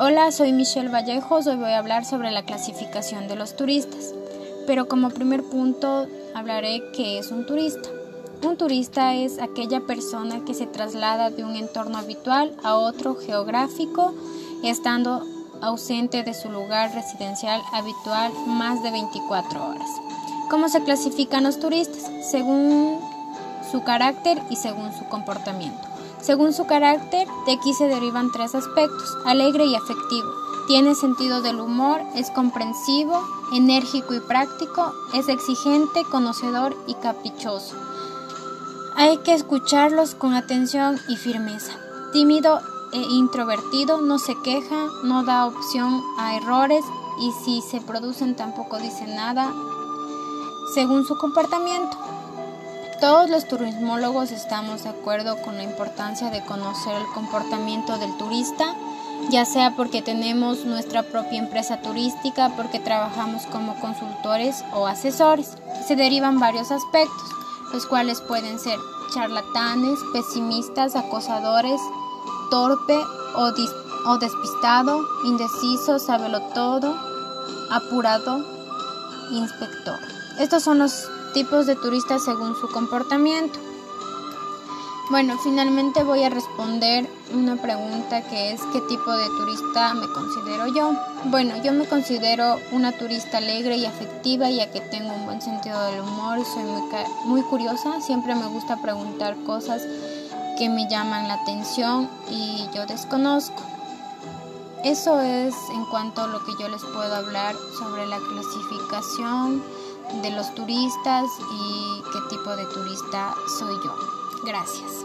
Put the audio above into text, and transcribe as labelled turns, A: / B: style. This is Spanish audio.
A: Hola, soy Michelle Vallejos. Hoy voy a hablar sobre la clasificación de los turistas. Pero como primer punto hablaré qué es un turista. Un turista es aquella persona que se traslada de un entorno habitual a otro geográfico, estando ausente de su lugar residencial habitual más de 24 horas. ¿Cómo se clasifican los turistas? Según su carácter y según su comportamiento. Según su carácter, de aquí se derivan tres aspectos, alegre y afectivo. Tiene sentido del humor, es comprensivo, enérgico y práctico, es exigente, conocedor y caprichoso. Hay que escucharlos con atención y firmeza. Tímido e introvertido, no se queja, no da opción a errores y si se producen tampoco dice nada según su comportamiento. Todos los turismólogos estamos de acuerdo con la importancia de conocer el comportamiento del turista, ya sea porque tenemos nuestra propia empresa turística, porque trabajamos como consultores o asesores. Se derivan varios aspectos, los cuales pueden ser charlatanes, pesimistas, acosadores, torpe o, despistado, indeciso, sábelo todo, apurado, inspector. Estos son los tipos de turistas según su comportamiento. Bueno, finalmente voy a responder una pregunta que es ¿qué tipo de turista me considero yo? Bueno, yo me considero una turista alegre y afectiva ya que tengo un buen sentido del humor soy muy curiosa. Siempre me gusta preguntar cosas que me llaman la atención y yo desconozco. Eso es en cuanto a lo que yo les puedo hablar sobre la clasificación de los turistas y qué tipo de turista soy yo. Gracias.